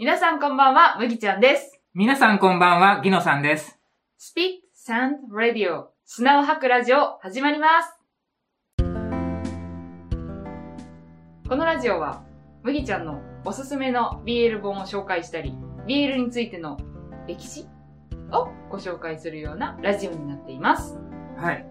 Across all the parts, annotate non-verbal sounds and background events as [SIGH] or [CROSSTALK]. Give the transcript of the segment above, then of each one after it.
皆さんこんばんは、麦ちゃんです。皆さんこんばんは、ギノさんです。Speak Sound Radio 砂を吐くラジオ始まります。このラジオは、麦ちゃんのおすすめの BL 本を紹介したり、BL についての歴史をご紹介するようなラジオになっています。はい。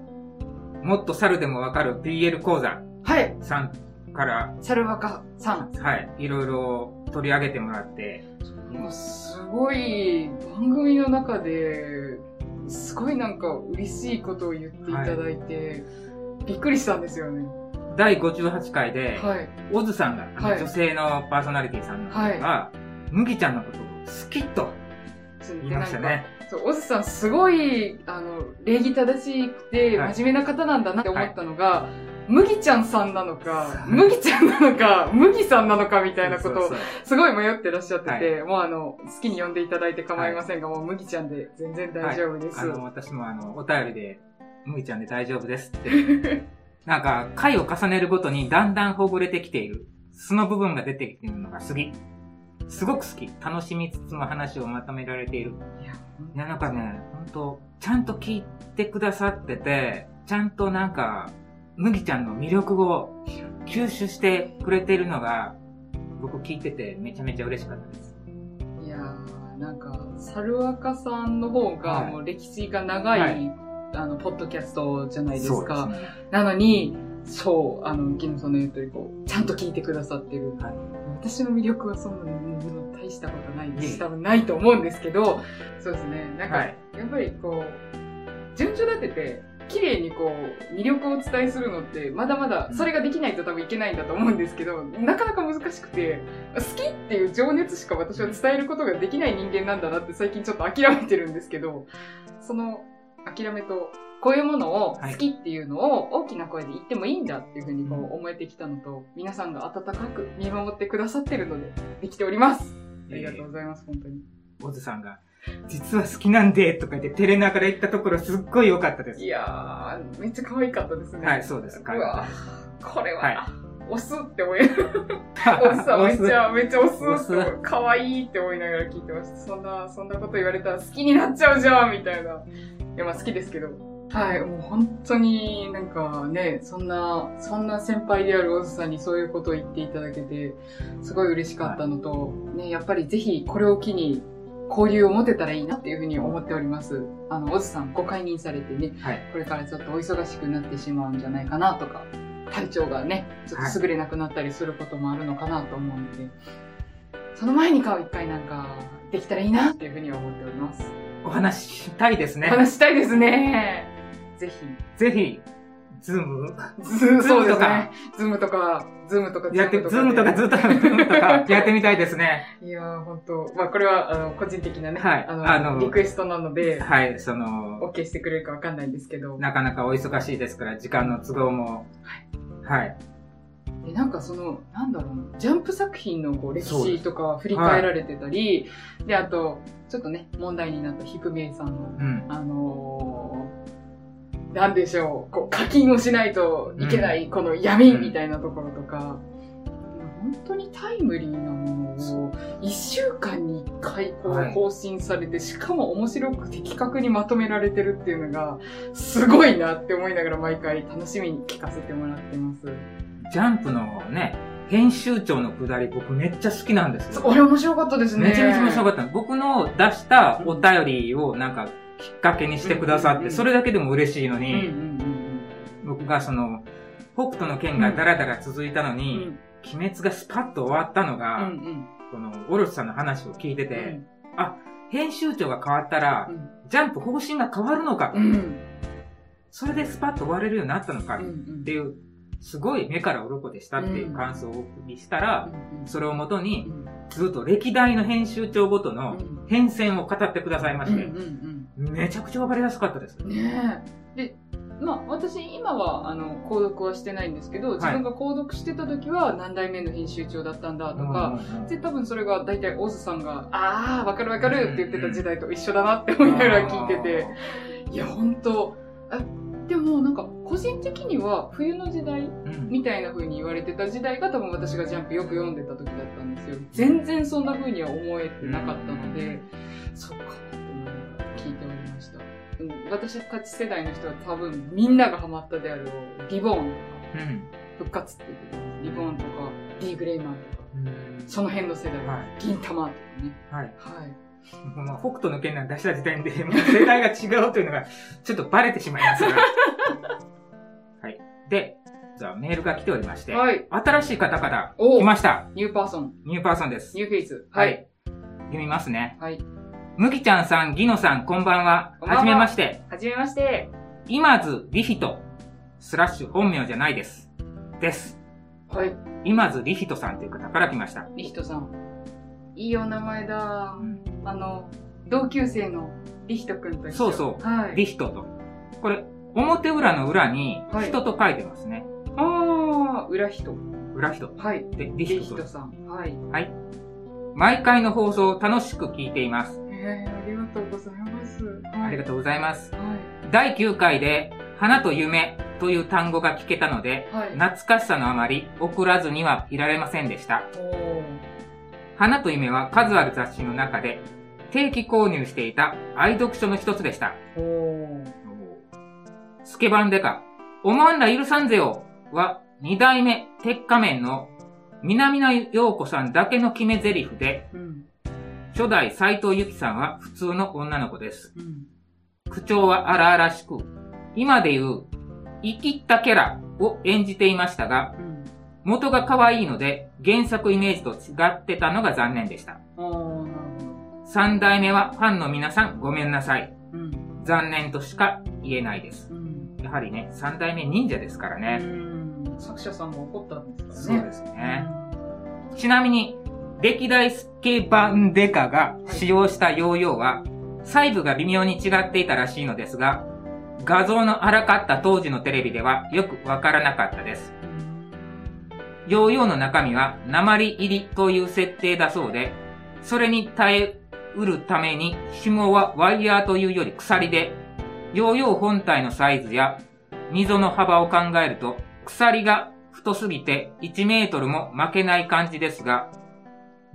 もっと猿でもわかる BL 講座はい。さんから、サルワカさん。はい、いろいろ取り上げてもらって、もうすごい番組の中で、すごいなんか嬉しいことを言っていただいて、びっくりしたんですよね。第58回で、はい。オズさんが、はい女性のパーソナリティさんの方が、麦ちゃんのことを好きと言いましたね。そう、オズさんすごい、あの、礼儀正しくて、はい真面目な方なんだなって思ったのが、麦ちゃんさんなのか、はい麦ちゃんなのか、麦さんなのかみたいなことをすごい迷ってらっしゃってて、はもうあの、好きに呼んでいただいて構いませんが、もう麦ちゃんで全然大丈夫です。あの、私もあの、お便りで、麦ちゃんで大丈夫ですって。[LAUGHS] なんか、回を重ねるごとにだんだんほぐれてきている。その部分が出てきているのが好き。すごく好き。楽しみつつも話をまとめられている。いや、いや、なんかね、ほんと、ちゃんと聞いてくださってて、ちゃんとなんか、麦ちゃんの魅力を吸収してくれてるのが、僕聞いててめちゃめちゃ嬉しかったです。いやー、なんか、猿若さんの方が、はいもう歴史が長い、はいあの、ポッドキャストじゃないですか。すね。なのに、そう、あの、ギノさんの言う通り、こう、ちゃんと聞いてくださってる。はい私の魅力はそんなに大したことないです。多分ないと思うんですけど、そうですね。なんか、はいやっぱりこう、順序立てて、綺麗にこう、魅力をお伝えするのって、まだまだ、うんそれができないと多分いけないんだと思うんですけど、なかなか難しくて、好きっていう情熱しか私は伝えることができない人間なんだなって最近ちょっと諦めてるんですけど、その諦めと、こういうものを好きっていうのを大きな声で言ってもいいんだっていうふうにこう思えてきたのと、皆さんが温かく見守ってくださってるので、できております。ありがとうございます、本当に。オズさんが、実は好きなんで、とか言って照れながら言ったところすっごい良かったですい。やー、めっちゃ可愛かったですね。はいそうですうわこれは、はい押すって思いながら、[LAUGHS] おじさんめっちゃ、めっちゃ押すって可愛いって思いながら聞いてました。そんな、そんなこと言われたら好きになっちゃうじゃんみたいな。いや、まあ好きですけど。はい、もう本当になんかね、そんな、そんな先輩であるオズさんにそういうことを言っていただけて、すごい嬉しかったのと、ね、やっぱりぜひこれを機に交流を持てたらいいなっていうふうに思っております。あの、オズさんご解任されてね、はい。これからちょっとお忙しくなってしまうんじゃないかなとか、体調がね、ちょっと優れなくなったりすることもあるのかなと思うので、その前に顔一回なんかできたらいいなっていうふうには思っております。お話ししたいですおね。話したいですね。ぜひ。ぜひ、ズーム？Zoom、そうですズームとかね。 Zoom とか、 Zoom とか、やって、 Zoom とかずっっと、 Zoom とかやってみたいですね。いやー、本当まあこれは、あの、個人的なね、はいあの、あのリクエストなので、はい、その、OK してくれるかわかんないんですけど、なかなかお忙しいですから、時間の都合も。はい。でなんかその、なんだろうな、ジャンプ作品のこう歴史とか振り返られてたり、で、あと、ちょっとね、問題になったヒプマイさんの、うん。あのー、なんでしょう、こう課金をしないといけない、この闇みたいなところとか、本当にタイムリーなものを、一週間に一回こうはい更新されて、しかも面白く的確にまとめられてるっていうのが、すごいなって思いながら毎回楽しみに聞かせてもらってます。ジャンプのね、編集長のくだり僕めっちゃ好きなんですよ。れ面白かったですね。めちゃめちゃ面白かっった。僕の出したお便りをなんかきっかけにしてくださって、それだけでも嬉しいのに、うん僕がその、北斗の剣がダラダラ続いたの。に、鬼滅がスパッと終わったのうんが、うん。この、オロチさんの話を聞いてうん。て、編集長が変わったらう、ん。ジャンプ方針が変わるのかと。う、ん。それでスパッと終われるようになったのかっていう、すごい目から鱗でしたっていう感想をお送りしたら、それをもとに、ずっと歴代の編集長ごとの変遷を語ってくださいまして、めちゃくちゃわかりやすかったです。ねえ。で、まあ私今はあの購読はしてないんですけど、自分が購読してた時は何代目の編集長だったんだとか、で多分それが大体オズさんが、ああ、わかるわかるって言ってた時代と一緒だなって思いながら聞いてて、いや本当あでもなんか個人的には冬の時代うん。みたいな風に言われてた時代が多分私がジャンプよく読んでた時だったんですよ。全然そんな風には思えてなかったので、そっか私たち世代の人は多分みんながハマったであろう、リボーンとか、うん。復活って言って。リボーンとか、D グレイマンとか、うんその辺の世代、はい。銀玉とかね。はい。はい。まあ、北斗の剣なんて出した時点で、世代が違うというのが、ちょっとバレてしまいますから。[LAUGHS] はい。で、じゃあメールが来ておりまして、はい。新しい方からお来ました。new person、 new person です。ニューフェイス。ははいい。。読みますね。はい。むきちゃんさん、ギノさん、こんばんは。こんばんははじめまして。はじめまして。今津リヒト、スラッシュ本名じゃないです。です。はい。今津リヒトさんという方から来ました。リヒトさん。いいお名前だ。あの、同級生のリヒトくんと一緒。そうそうはい。リヒトと。これ、表裏の裏にはい人と書いてますね。あー、裏人。裏人。はい。で、リリヒトと。ヒトさん。はい。はい。毎回の放送を楽しく聞いています。えー、ありがとうございます。はい。ありがとうございます。は第9回で、花と夢という単語が聞けたので、い。はい。懐かしさのあまり送らずにはいられませんでした。お花と夢は数ある雑誌の中で定期購入していた愛読書の一つでした。スケバンデカ、おまんら許さんぜよは二代目鉄仮面の南野陽子さんだけの決め台詞で、うん。初代斎藤由紀さんは普通の女の子です。うん。口調は荒々しく、今で言う生きったキャラを演じていましたが、うん。元が可愛いので原作イメージと違ってたのが残念でした。三代目はファンの皆さんごめんなさい。ど。うん。残念としか言えないです。うん。やはりね、三代目忍者ですからね。うん。作者さんが怒ったんですからね。そうですね。ちなみに、歴代スケバンデカが使用したヨーヨーは、細部が微妙に違っていたらしいのですが、画像の荒かった当時のテレビではよくわからなかったです。ヨーヨーの中身は鉛入りという設定だそうで、それに耐えうるために紐はワイヤーというより鎖で、ヨーヨー本体のサイズや溝の幅を考えると、鎖が太すぎて1メートルも負けない感じですが、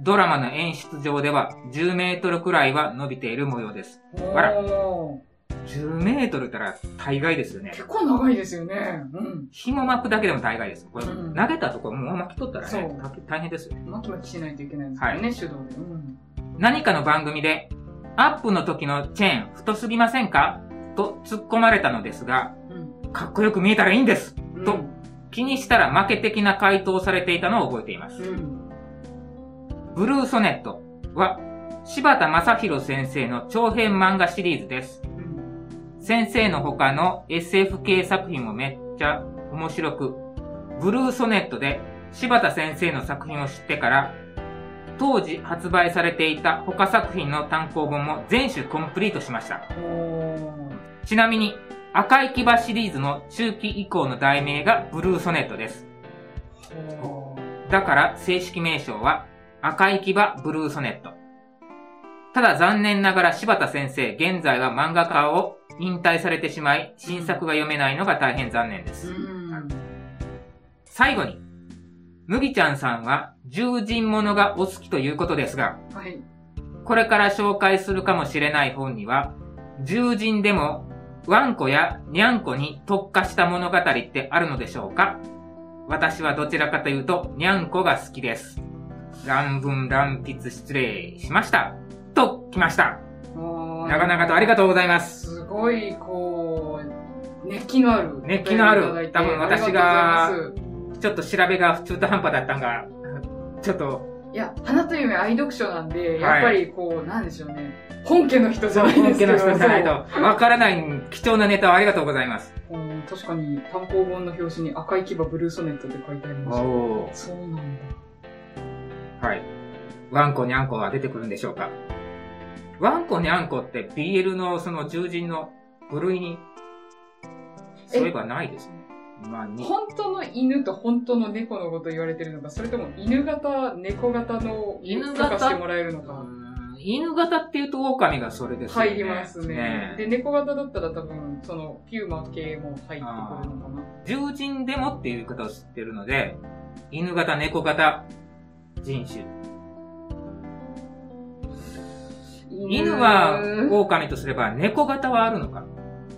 ドラマの演出上では10メートルくらいは伸びている模様です。うん。あらおー10メートルったら大概ですよね。結構長いですよね。うん。紐巻くだけでも大概です。これ、うん投げたところもう巻き取ったらそうね、大変ですよ。巻き巻きしないといけないですからね、手動で。うん。何かの番組で、アップの時のチェーン太すぎませんか？と突っ込まれたのですが、うん。かっこよく見えたらいいんですうんと気にしたら負け的な回答をされていたのを覚えています。うん。ブルーソネットは、柴田正宏先生の長編漫画シリーズです。うん。先生の他の SF 系作品もめっちゃ面白く、ブルーソネットで柴田先生の作品を知ってから、当時発売されていた他作品の単行本も全種コンプリートしました。ちなみに、赤い牙シリーズの中期以降の題名がブルーソネットです。だから正式名称は赤い牙ブルーソネット。ただ残念ながら柴田先生、現在は漫画家を引退されてしまい、新作が読めないのが大変残念です。うん。最後に、麦ちゃんさんは獣人ものがお好きということですが、はい。これから紹介するかもしれない本には、獣人でもワンコやニャンコに特化した物語ってあるのでしょうか？私はどちらかというと、ニャンコが好きです。乱文乱筆失礼しました。と、来ました。長々とありがとうございます。すごい、こう、熱気のある。熱気のある多分私がちょっと調べが中途半端だったんが、ちょっと、いや、花と夢愛読書なんで、はいやっぱりこう、なんでしょうね。本家の人じゃないですけど。本家の人じゃないと、わからない貴重なネタをありがとうございます。うん確かに単行本の表紙に赤い牙ブルーソネットって書いてありました。おそうなんだ。はい。ワンコにゃんこは出てくるんでしょうか？ワンコにゃんこって BL のその獣人の部類に、そういえばないですね。まあ、に本当の犬と本当の猫のこと言われてるのか、それとも犬型、猫型の犬型？してもらえるのうか。犬型っていうと狼がそれですよね。入りますね。で、猫型だったら多分、その、ピューマ系も入ってくるのかな。獣人でもっていう言い方を知ってるので、犬型、猫型、人種。犬は狼とすれば猫型はあるのか？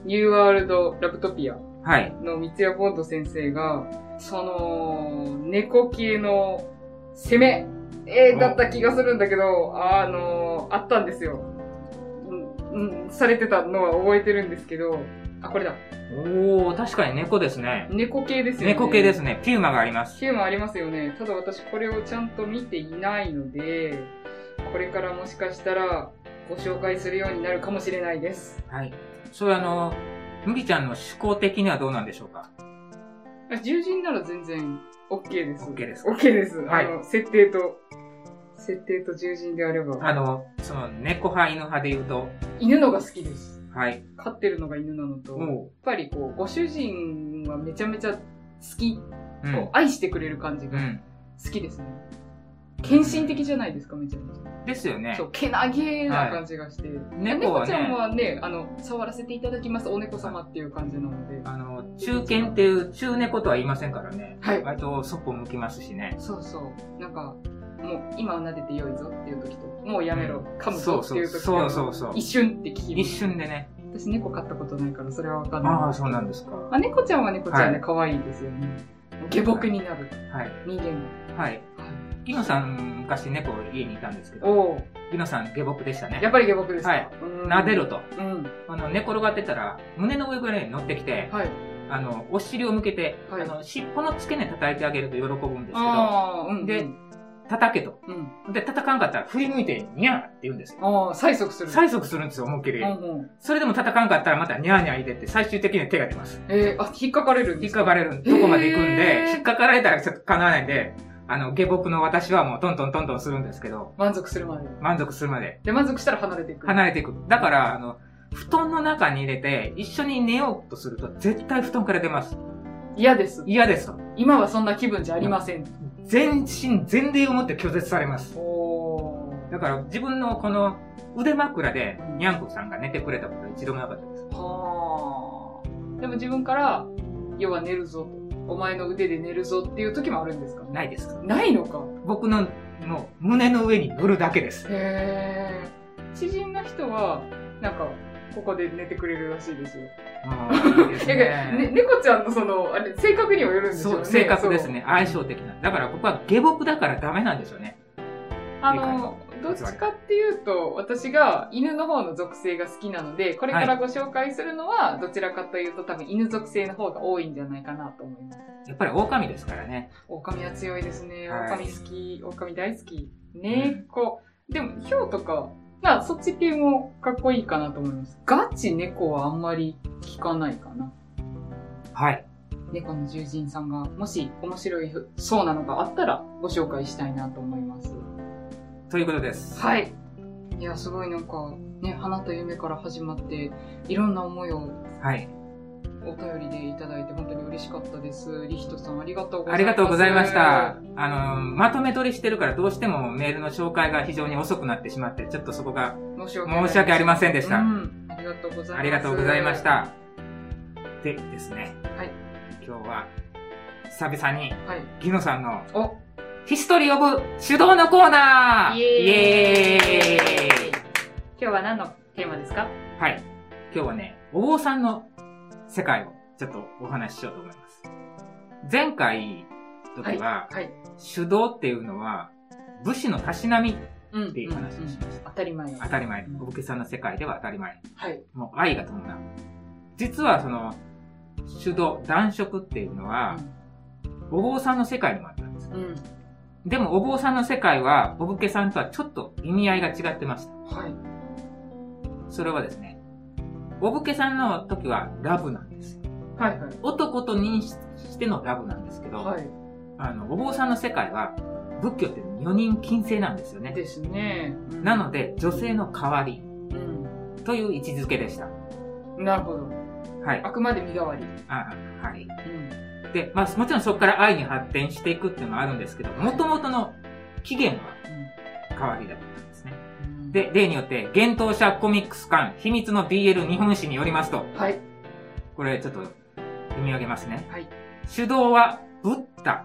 ニューワールドラプトピアはい。の三ツ矢ボンド先生が、その、猫系の攻め、えー、だった気がするんだけど、あのあったんですよ。うん、うん、されてたのは覚えてるんですけど、あ、これだ。おー、確かに猫ですね。猫系ですよね。猫系ですね。ピューマがあります。ピューマありますよね。ただ私これをちゃんと見ていないので、これからもしかしたらご紹介するようになるかもしれないです。はい。それあの、麦ちゃんの思考的にはどうなんでしょうか？獣人なら全然 OK です。OK です。OK です。はいあの、設定と、設定と獣人であれば。あの、その、猫派、犬派で言うと、犬のが好きです。はい。飼ってるのが犬なのと、やっもぱりこう、ご主人はめちゃめちゃ好き、う、ん愛してくれる感じがうん。好きですね。献身的じゃないですか、めちゃめちゃ。ですよねそ。う、けなげな感じがして。猫は猫ちゃんね、はね、あの、触らせていただきます、お猫様っていう感じなので。あの、中堅っていう、中猫とは言いませんからね。はい割とそっぽ向きますしね。そうそう。なんか、もう今は撫でてよいぞっていう時と、もうやめろ、噛むぞっていう時と、そうそうそう一瞬って聞きま一す。瞬でね。私猫飼ったことないからそれはわかんない。ああ、そうなんですか。まあ、猫ちゃんは猫ちゃんではい可愛いですよね。下僕になるはい。人間はい。が。ギノさん、昔猫家にいたんですけど、おおギノさん下僕でしたね。やっぱり下僕ですか？はい。うん撫でろと。うん。あの、寝転がってたら、胸の上ぐらいに乗ってきて、はい。あの、お尻を向けて、はいあの、尻尾の付け根叩いてあげると喜ぶんですけど、ああ、うん。で叩けと。うん。で、叩かんかったら振り向いて、ニャーって言うんですよ。ああ、催促する。催促するんですよ、思いっきり。うんうん。それでも叩かんかったらまたニャーニャー入れて、最終的には手が出ます。えー、あ、引っかかれるんですか？引っかかれるとこまで行くんへで、ー引っかかられたらちょっと叶わないんで、あの、下僕の私はもうトントントントンするんですけど、満足するまで。満足するまでで、満足したら離れていく。離れていく。だから、あの、布団の中に入れて、一緒に寝ようとすると、絶対布団から出ます。嫌です。嫌ですと。今はそんな気分じゃありません。全身全霊をもって拒絶されます。だから、自分のこの腕枕で、にゃんこさんが寝てくれたことは一度もなかったです。はあ。でも自分から、要は寝るぞと。お前の腕で寝るぞっていう時もあるんですか？ないです。ないのか。僕の、の胸の上に乗るだけです。へー。知人の人は、なんか、ここで寝てくれるらしいですよ。[LAUGHS] ね、猫ちゃんのその、あれ、性格にもよるんですよね。そう、性格ですね。相性的な。だから僕は下僕だからダメなんですよね。あの、どっちかっていうと、私が犬の方の属性が好きなので、これからご紹介するのは、どちらかというと多分犬属性の方が多いんじゃないかなと思います。やっぱり狼ですからね。狼は強いですね。はい狼好き。狼大好き。猫。でも、ヒョウとか、まあ、そっち系もかっこいいかなと思います。ガチ猫はあんまり聞かないかな。はい。猫の獣人さんが、もし面白いそうなのがあったら、ご紹介したいなと思います。ということです。はい。いや、すごいなんか、ね、花と夢から始まって、いろんな思いをはい。お便りでいただいて本当に嬉しかったです。リヒトさんありがとうございます。ありがとうございました。あの、まとめ取りしてるからどうしてもメールの紹介が非常に遅くなってしまって、ちょっとそこが申し訳ありませんでした。うん。ありがとうございます。ありがとうございまし。た。でですね。はい。今日は、久々に、はい。ギノさんのお、ヒストリー・オブ・手動のコーナーイエーイイエーイ今日は何のテーマですか？はい。今日はね、お坊さんの世界をちょっとお話ししようと思います。前回時は、はい。手動っていうのは、武士のたしなみっうん。ていう話をしました。当たり前。当たり前。お武家さんの世界では当たり前。はい。もう愛が伴う。実はその、手動、男色っていうのは、お坊さんの世界にもあったんです。うん。うん。でもお坊さんの世界は、お武家さんとはちょっと意味合いが違ってました。はい。それはですね、お武家さんの時はラブなんですよ。はいはい。男と認識してのラブなんですけど、はい。あの、お坊さんの世界は、仏教って女人禁制なんですよね。ですね。うんなので、女性の代わりうん。という位置づけでした。なるほど。はい。あくまで身代わり。あはい。うん。で、まあ、もちろんそこから愛に発展していくっていうのもあるんですけど、もともとの起源は代わりだったんで例によって、幻冬者コミックス館秘密の BL 日本史によりますと、はい。これちょっと読み上げますね。はい。主導はブッダ。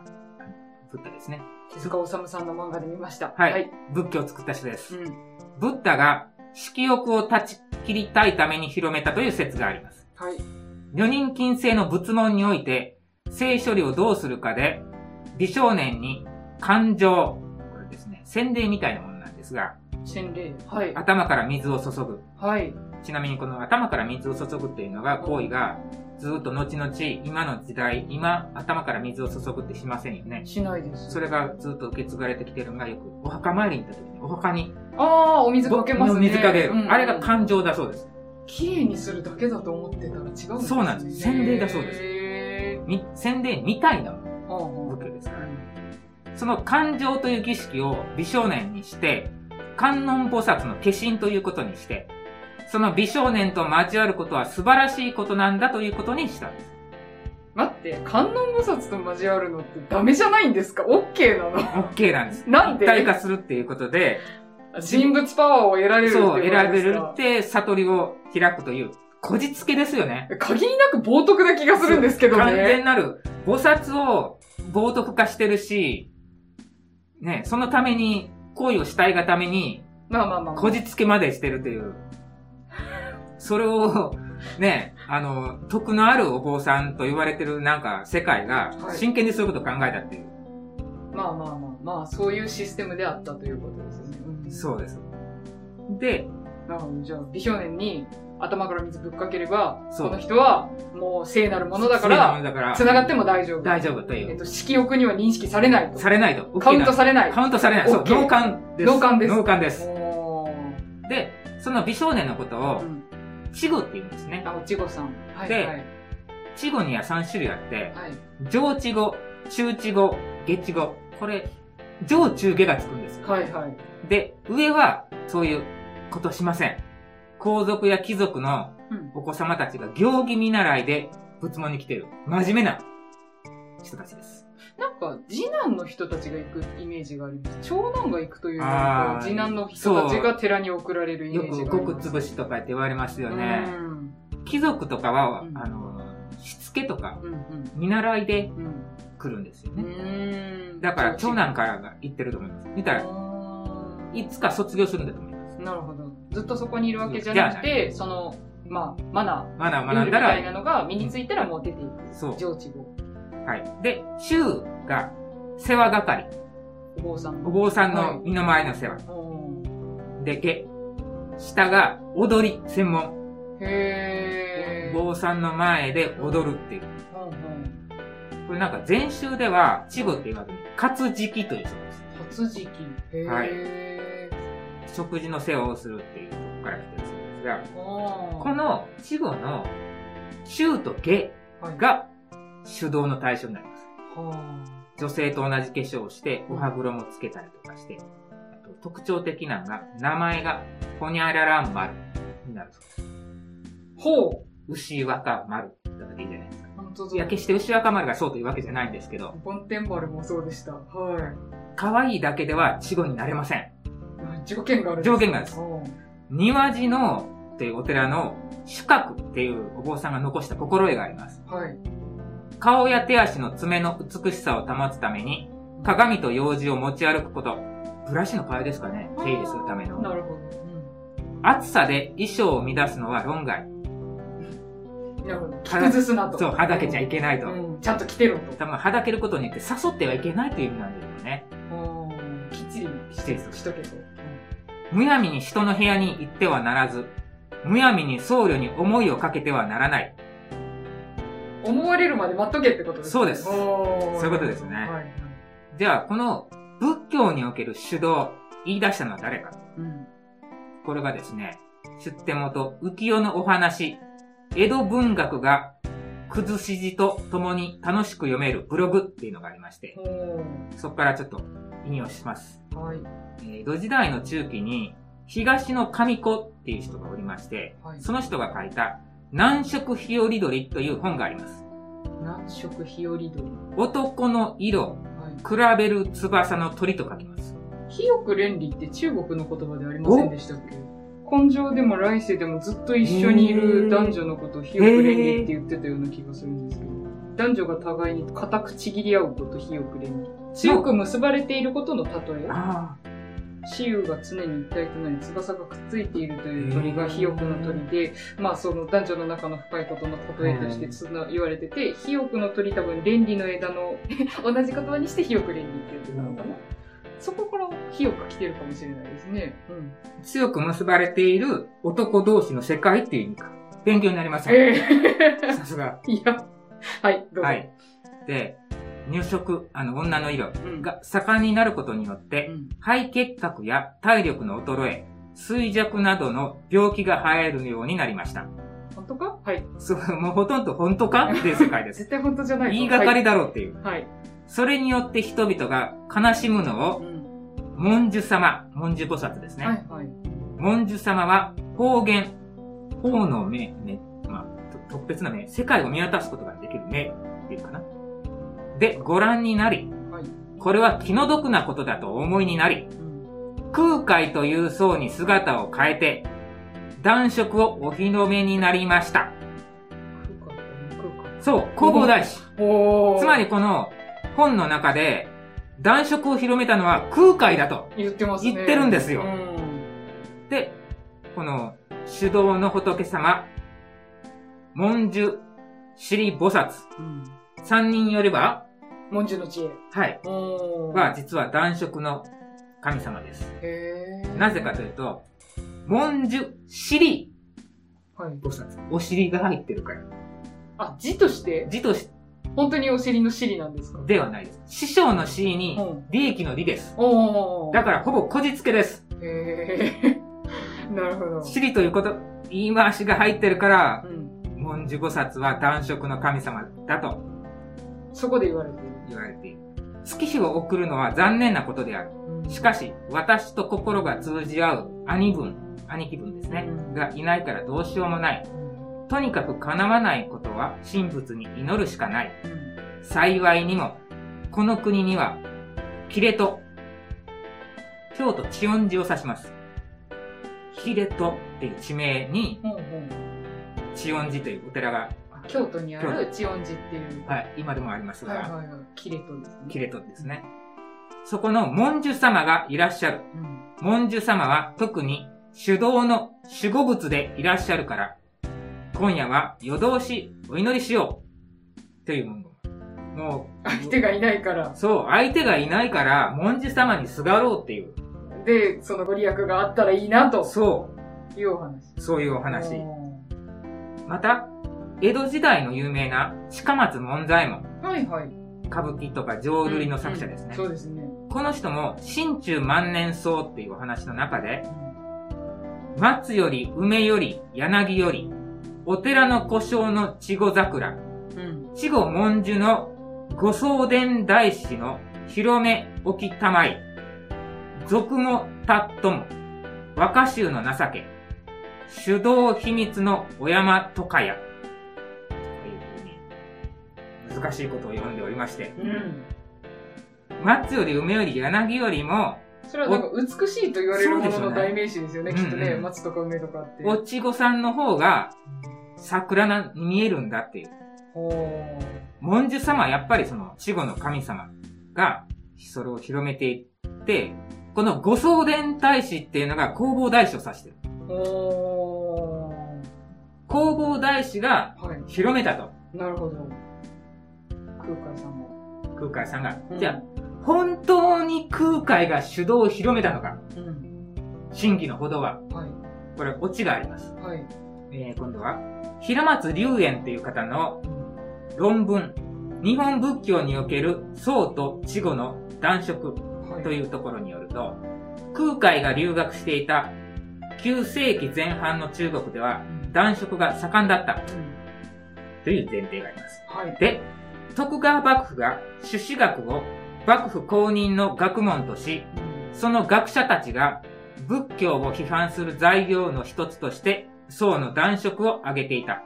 ブッダですね。手塚治虫さんの漫画で見ました。はいはい。仏教を作った人です。うん。ブッダが色欲を断ち切りたいために広めたという説があります。はい。女人禁制の仏門において、性処理をどうするかで、美少年に感情、これですね、洗礼みたいなものなんですが、洗礼。はい。頭から水を注ぐ。はい。ちなみにこの頭から水を注ぐっていうのが、行為が、ずっと後々、今の時代、今、頭から水を注ぐってしませんよね。しないです。それがずっと受け継がれてきてるのがよく、お墓参りに行った時に、お墓に、ああ、お水かけますね。水かける。うんあれが感情だそうです。綺麗にするだけだと思ってたら違うんですね。そうなんです洗礼だそうです洗礼みたいなーはあはあ仏教ですから。その感情という儀式を美少年にして、観音菩薩の化身ということにして、その美少年と交わることは素晴らしいことなんだということにしたんです。待って、観音菩薩と交わるのってダメじゃないんですか？オッケーなの？OK なんです。なんで？一体化するっていうことで、人物パワーを得られるそう、と選べですか？るって悟りを開くという、こじつけですよね。限りなく冒涜な気がするんですけど完全ね。なる、菩薩を冒涜化してるし、ね、そのために、行為をしたいがために、まあまあまあ。こじつけまでしてるという。それを、ね、あの、徳のあるお坊さんと言われてるなんか世界がはい真剣にそういうことを考えたっていう。まあまあまあまあ、そういうシステムであったということですよね。うんそうです。で。じゃあ、美少年に頭から水ぶっかければ、その人はもう聖なるものだから、繋がっても大丈夫。大丈夫という。えっと、色欲には認識されないと。されないと。カウントされない。カウントされない。そう、脳幹です。脳幹です脳幹です。で、その美少年のことをう、ん。チゴって言うんですね。あ、おちごさん。はいではい。チゴには3種類あって、はい。上チゴ、中チゴ、下チゴ。これ、上中下がつくんですよ。はいはい。で、上は、そういうことしません。皇族や貴族のうん。お子様たちが行儀見習いで仏門に来てる。真面目な人たちです。なんか、次男の人たちが行くイメージがあります。長男が行くというよりあーも、次男の人たちが寺に送られるイメよージくがあります。ごくつぶしとかって言われますよね。うん。貴族とかは、うんあの、しつけとかうんうん。見習いでうん。来るんですようね。ーん。だから長男からが行ってると思います。見たら、あいつか卒業するんだと思います。ーなるほど。ずっとそこにいるわけじゃなくて、その、まあ、マナマナー学んだルールみたいら、なのが身についたらもう出ていく。そう。上智語。はい。で、州が世話係。お坊さんの。お坊さんはいの身の回りの世話。おで、下。下が踊り専門。ーへー。お坊さんの前で踊るっていう。これなんか前週では、稚語って言わずに、活時期というそうです。初時期。へー。はい食事の世話をするっていうところから来てるそうですが、この稚語の州と下はいが主導の対象になります。は女性と同じ化粧をして、お歯黒もつけたりとかして、あと特徴的なのが、名前が、ほにゃららん丸になるそうです。ーほう。牛若丸だったらいいじゃないですか。本当いや、決して牛若丸がそうというわけじゃないんですけど、ボンテンバルもそうでした。はい。可愛いだけでは稚語になれません。条件があるん条件があるんです庭地のっていうお寺の主閣っていうお坊さんが残した心得があります。はい。顔や手足の爪の美しさを保つために、鏡と楊枝を持ち歩くこと。ブラシの代わりですかね手入れするための。なるほど。暑さで衣装を乱すのは論外。着崩すなと。そう、はだけちゃいけないと。うん。ちゃんと着てろと。多分、はだけることによって誘ってはいけないという意味なんですよね。うんきっちりしてるしとけと。むやみに人の部屋に行ってはならず、むやみに僧侶に思いをかけてはならない。思われるまで待っとけってことですねそうですそういうことですねはいはい。じゃあ、この仏教における主導、言い出したのは誰か。うん。これがですね、出典元浮世のお話、江戸文学が崩し字と共に楽しく読めるブログっていうのがありまして、ほそこからちょっと引用します。う。はい。えー江戸時代の中期に、東の神子っていう人がおりまして、はい。その人が書いた、南色日和鳥という本があります。南色日和鳥。男の色、はい。比べる翼の鳥と書きます。肥欲連理って中国の言葉でありませんでしたっけ？根性でも来世でもずっと一緒にいる男女のことを肥欲連理って言ってたような気がするんですけど。男女が互いに固くちぎり合うこと、肥欲連理。強く結ばれていることの例え。あ雌雄が常に一体となり翼がくっついているという鳥が肥欲の鳥で、まあその男女の中の深いことの例えとしてつな言われてて、肥欲の鳥多分連理の枝の [LAUGHS] 同じ言葉にして肥欲連理って言ってたのかな。そこから肥欲が来てるかもしれないですね。うん。あ。強く結ばれている男同士の世界っていう意味か。勉強になりますね。え [LAUGHS] さすが。ー、いや、はい、どうぞ。はい。で、入植、あの、女の色うんが盛んになることによっうて、ん。肺結核や体力の衰え、衰弱などの病気が流行るようになりました。本当か？はい。そう、もうほとんど本当か？[LAUGHS] っていう世界です。絶対本当じゃないと言いがかりだろうっていう。はい。それによって人々が悲しむのを、うん。文殊様、文殊菩薩ですね。はい、はい。文殊様は方言、方の目、目、まあ、と特別な目、世界を見渡すことができる目っていうかな。で、ご覧になり、はい。これは気の毒なことだとお思いになり、うん。空海という層に姿を変えて、男色をお披露目になりました。そう、弘法大師。つまりこの本の中で、男色を広めたのは空海だと。言ってますね。言ってるんですようん。で、この手動の仏様、文殊、尻菩薩、うん。三人よれば、文殊の知恵。はい。は実は男色の神様です。へー。なぜかというと、文殊、尻はい。菩薩、お尻が入ってるから。あ、字として？字とし本当にお尻の尻なんですか？ではないです。師匠の尻にうん、利益の利です。おー。だからほぼこじつけです。へー。[LAUGHS] なるほど。尻ということ、言い回しが入ってるからう、ん。文殊菩薩は男色の神様だとそこで言われている。言われている。月日を送るのは残念なことである。うんしかし、私と心が通じ合う兄分、兄貴分ですねう、んがいないからどうしようもない。とにかく叶わないことは神仏に祈るしかない。うん。幸いにも、この国には、キレト、京都千音寺を指します。キレトっていう地名に、千音寺というお寺が、あ京都にある千音寺っていう。はい、今でもありますが、はいはいはい。キレトですね。キレトですね。そこの文殊様がいらっしゃる。うん。文殊様は特に手動の守護物でいらっしゃるから、今夜は夜通しお祈りしよう。という文言。もう、相手がいないから。そう、相手がいないから、文殊様にすがろうっていう。で、そのご利益があったらいいな、とそいうお話。う、そういうお話。おまた、江戸時代の有名な近松門左衛門。ーはいはい。歌舞伎とか浄瑠璃の作者ですね。そうですね。この人も、心中万年草っていうお話の中で、松より梅より柳より、お寺の故障の稚語桜、うん。稚語文殊のご送伝大師の広め置きたまい、俗もたっとも、和歌集の情け、手動秘密のお山とかや、難しいことを読んでおりまして、うん。松より梅より柳よりも、それはなんか美しいと言われるものの代名詞ですよね、きっとね。うんうん松とか梅とかって。おちごさんの方が桜なに見えるんだっていう。ほー。文殊様はやっぱりその死後の神様がそれを広めていって、このご送伝大使っていうのが弘法大師を指してる。ほ弘法大師がー。はい。広めたと。なるほど。空海さんも。空海さんが。うんじゃあ、本当に空海が主導を広めたのかうん。真偽のほどは。はい。これ、オチがあります。はい。えー、今度は、平松龍炎っていう方のうん論文、日本仏教における僧と稚語の男色はい。というところによると、空海が留学していた9世紀前半の中国ではうん男色が盛んだったうんという前提があります。はい。で、徳川幕府が朱子学を幕府公認の学問とし、その学者たちが仏教を批判する材料の一つとして、宋の男色を挙げていた。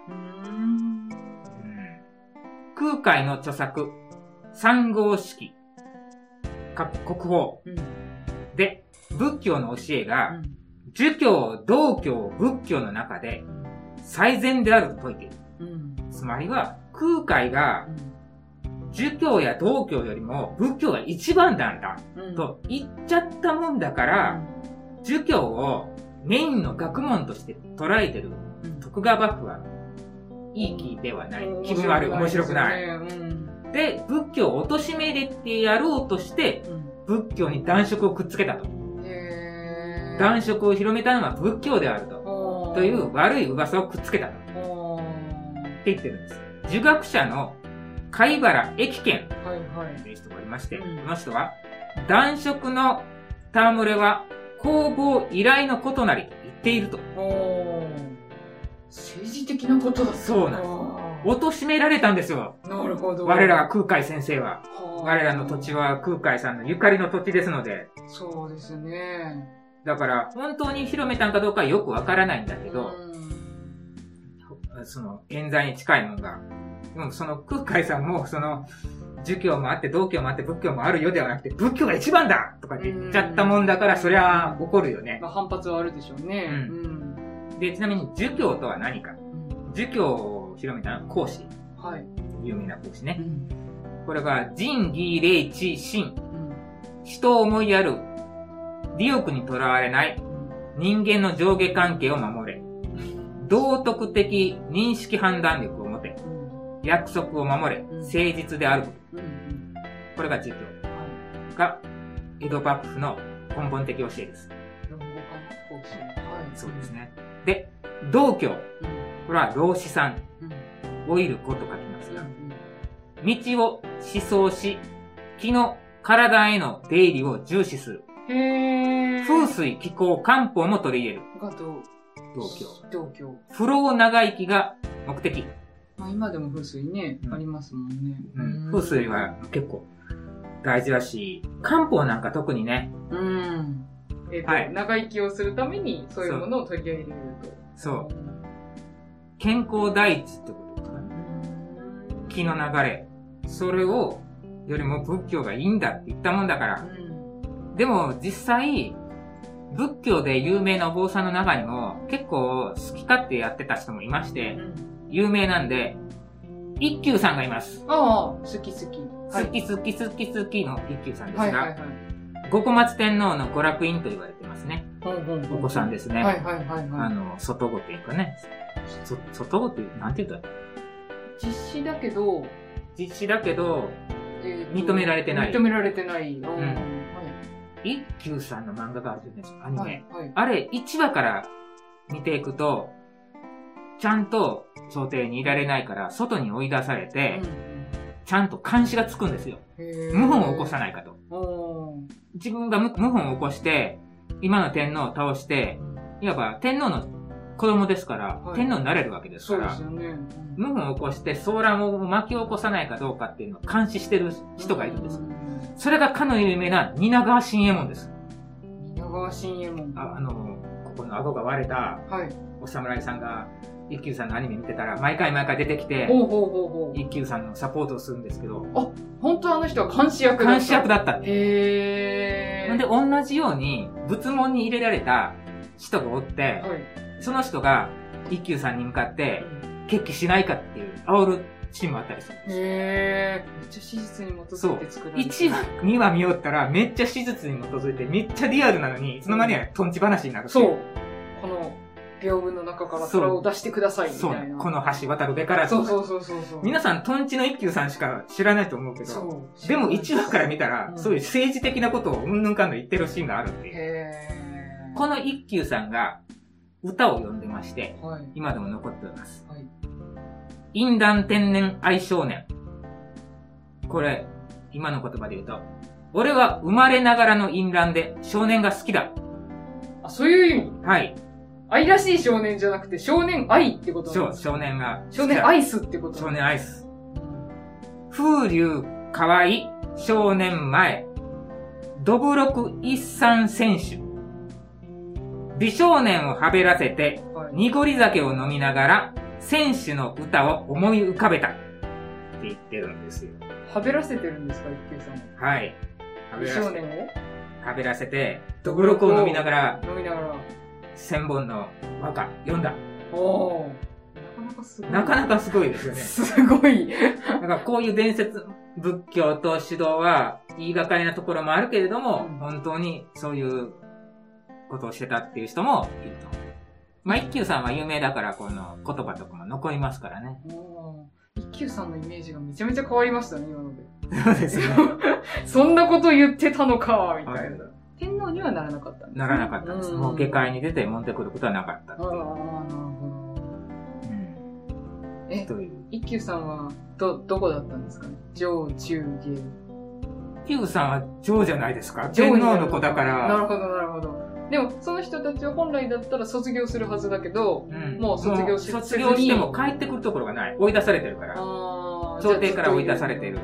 空海の著作、三号式、か国宝うん。で、仏教の教えうが、ん儒教、道教、仏教の中で最善であると説いている。うんつまりは、空海が儒教や道教よりも仏教が一番なんだ。うん。と言っちゃったもんだから、儒教をメインの学問として捉えてる。うん。徳川幕府はいい気ではない。うん。気分悪い、面白くない。で仏教を貶めれてやろうとして、うん。仏教に男色をくっつけたと。へー。男色を広めたのは仏教であると。という悪い噂をくっつけたと。って言ってるんです。儒学者の貝原益賢はいはいという人がいまして、うんこの人は、男色の戯れは工房依頼のことなりと言っていると。政治的なことだそうなんです貶められたんですよ。なるほど我らが空海先生は。はあ我らの土地は空海さんのゆかりの土地ですので。そうですねだから、本当に広めたんかどうかはよくわからないんだけど、うんその、冤罪に近いもんが。でもその空海さんも、その、儒教もあって、道教もあって、仏教もあるよではなくて、仏教が一番だとかって言っちゃったもんだから、うんそりゃ怒るよね。まあ反発はあるでしょうねううんで、ちなみに儒教とは何か？うん儒教を広めたのは孔子。はい有名な孔子ね。うんこれが、仁義礼智信。うん人を思いやる。利欲にとらわれない。人間の上下関係を守れ。[LAUGHS] 道徳的認識判断力を約束を守れ。ん誠実であること。これが儒教はいが、江戸幕府の根本的教えです。そうですね。で、道教。うんこれは老子さん。うん老いる子と書きますが、うん道を思想し、気の体への出入りを重視する。風水、気候、漢方も取り入れる。道教。道教不老長生きが目的。まあ今でも風水ねうん。ありますもんね。うん、風水は結構大事だし、漢方なんか特にね、うん。えっとはい。長生きをするためにそういうものを取り入れると。そう、健康第一ってことかな。うん。気の流れ。それを、よりも仏教がいいんだって言ったもんだから。でも実際、仏教で有名なお坊さんの中にも結構好き勝手やってた人もいまして、有名なんで、一休さんがいます。ああ好き好き。好き好き好き好きの一休さんですが、はいはいはい。五湖松天皇の娯楽院と言われてますね。ほんほんほんお子さんですね。はいはいはいはい。あの、外語っていうかね。そ外語って、なんて言った？ら実施だけど。実施だけど、えーと認められてない。認められてない。うん。んはい。一休さんの漫画があるじゃないですか、アニメ。はいはい。あれ、1話から見ていくと、ちゃんと朝廷にいられないから、外に追い出されて、ちゃんと監視がつくんですよ。謀反を起こさいないかと。お自分が謀反を起こして、今の天皇を倒して、いわば天皇の子供ですから、はい。天皇になれるわけですからそう謀反を起こして騒乱を巻き起こさないかどうかっていうのを監視してる人がいるんです。それがかの有名な蜷川新右衛門です。蜷川新右衛門。ああの、ここの顎が割れたはい。お侍さんが、一休さんのアニメ見てたら、毎回毎回出てきて、ほうほうほうほう。一休さんのサポートをするんですけど、本当あの人は監視役だった。監視役だった。へー。なんで同じように仏門に入れられた人がおって、はい。その人が一休さんに向かって、決起しないかっていう煽るシーンもあったりするんです。へー。めっちゃ史実に基づいて作られてる。1話、2話見よったら、めっちゃ史実に基づいて、めっちゃリアルなのに、いつの間にやトンチ話になるっていそう。屏風の中から虎を出してくださいみたそいうな。この橋渡るべからずそうそうそうそうそう。皆さん、トンチの一休さんしか知らないと思うけど、そう。でも1話から見たら、うんそういう政治的なことをうんぬんかんぬん言ってるシーンがあるっていう。へーこの一休さんが歌を読んでまして、はい。今でも残っております。はい。淫乱天然愛少年。これ、今の言葉で言うと、俺は生まれながらの淫乱で少年が好きだ。あ、そういう意味はい。愛らしい少年じゃなくて少年愛ってことそう、少年が。少年アイスってこと？少年アイス。風流河合少年前。ドブロク一三選手。美少年をはべらせて、す。はい。濁り酒を飲みながら、選手の歌を思い浮かべた。って言ってるんですよ。はべらせてるんですか、一休さんは。はい。はべ美らせて少年を？食べらせて、どぶろくを飲みながら、飲みながら。千本の和歌読んだ。おお。なかなかすごい。ですよね。すごい。だからこういう伝説、仏教と指導は言いがかりなところもあるけれども、うん本当にそういうことをしてたっていう人もいると。まあ、一休さんは有名だから、この言葉とかも残りますからね。一休さんのイメージがめちゃめちゃ変わりましたね、今ので。そうですね。[LAUGHS] そんなこと言ってたのか、みたいな。は天皇にはならなかったんですねならなかったんです。うんもう下界に出て持ってくることはなかったっていう。ああ、なるほど。え、という。一休さんは、ど、どこだったんですか？ね上、中、下。一休さんは上じゃないですか？天皇の子だから、なるほど、なるほど。でも、その人たちは本来だったら卒業するはずだけど、うんもう卒業しもう卒業しても帰ってくるところがない。追い出されてるから。あ朝廷から追い出されてる。。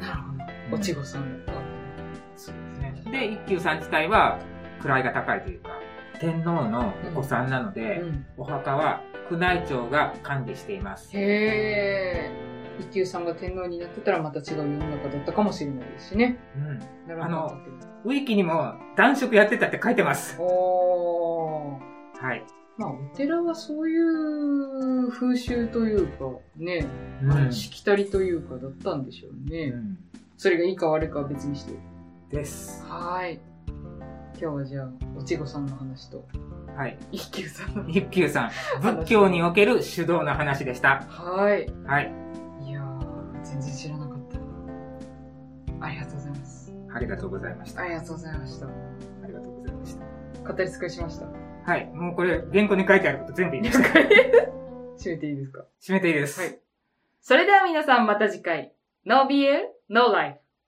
なるほど。おちごさんだった。で一休さん自体は位が高いというか、天皇のお子さんなので、うんお墓は宮内庁が管理しています。へえ。一休さんが天皇になってたらまた違う世の中だったかもしれないですしね。うん。なるあのウィキにも男色やってたって書いてます。おー。はい。まあ、お寺はそういう風習というか、ね、うんしきたりというかだったんでしょううね。んそれがいいか悪いかは別にして。です。はーい。今日はじゃあ、おちごさんの話と、はい。一休さんの。一休さん、仏教における主導の話でした。はい。はい。いやー、全然知らなかった。ありがとうございます。ありがとうございました。ありがとうございました。ありがとうございました。語り尽くしました。はい。もうこれ、原稿に書いてあること全部言いました。[LAUGHS] 閉めていいですか？締めていいです。はい。それでは皆さんまた次回。No beer, no life.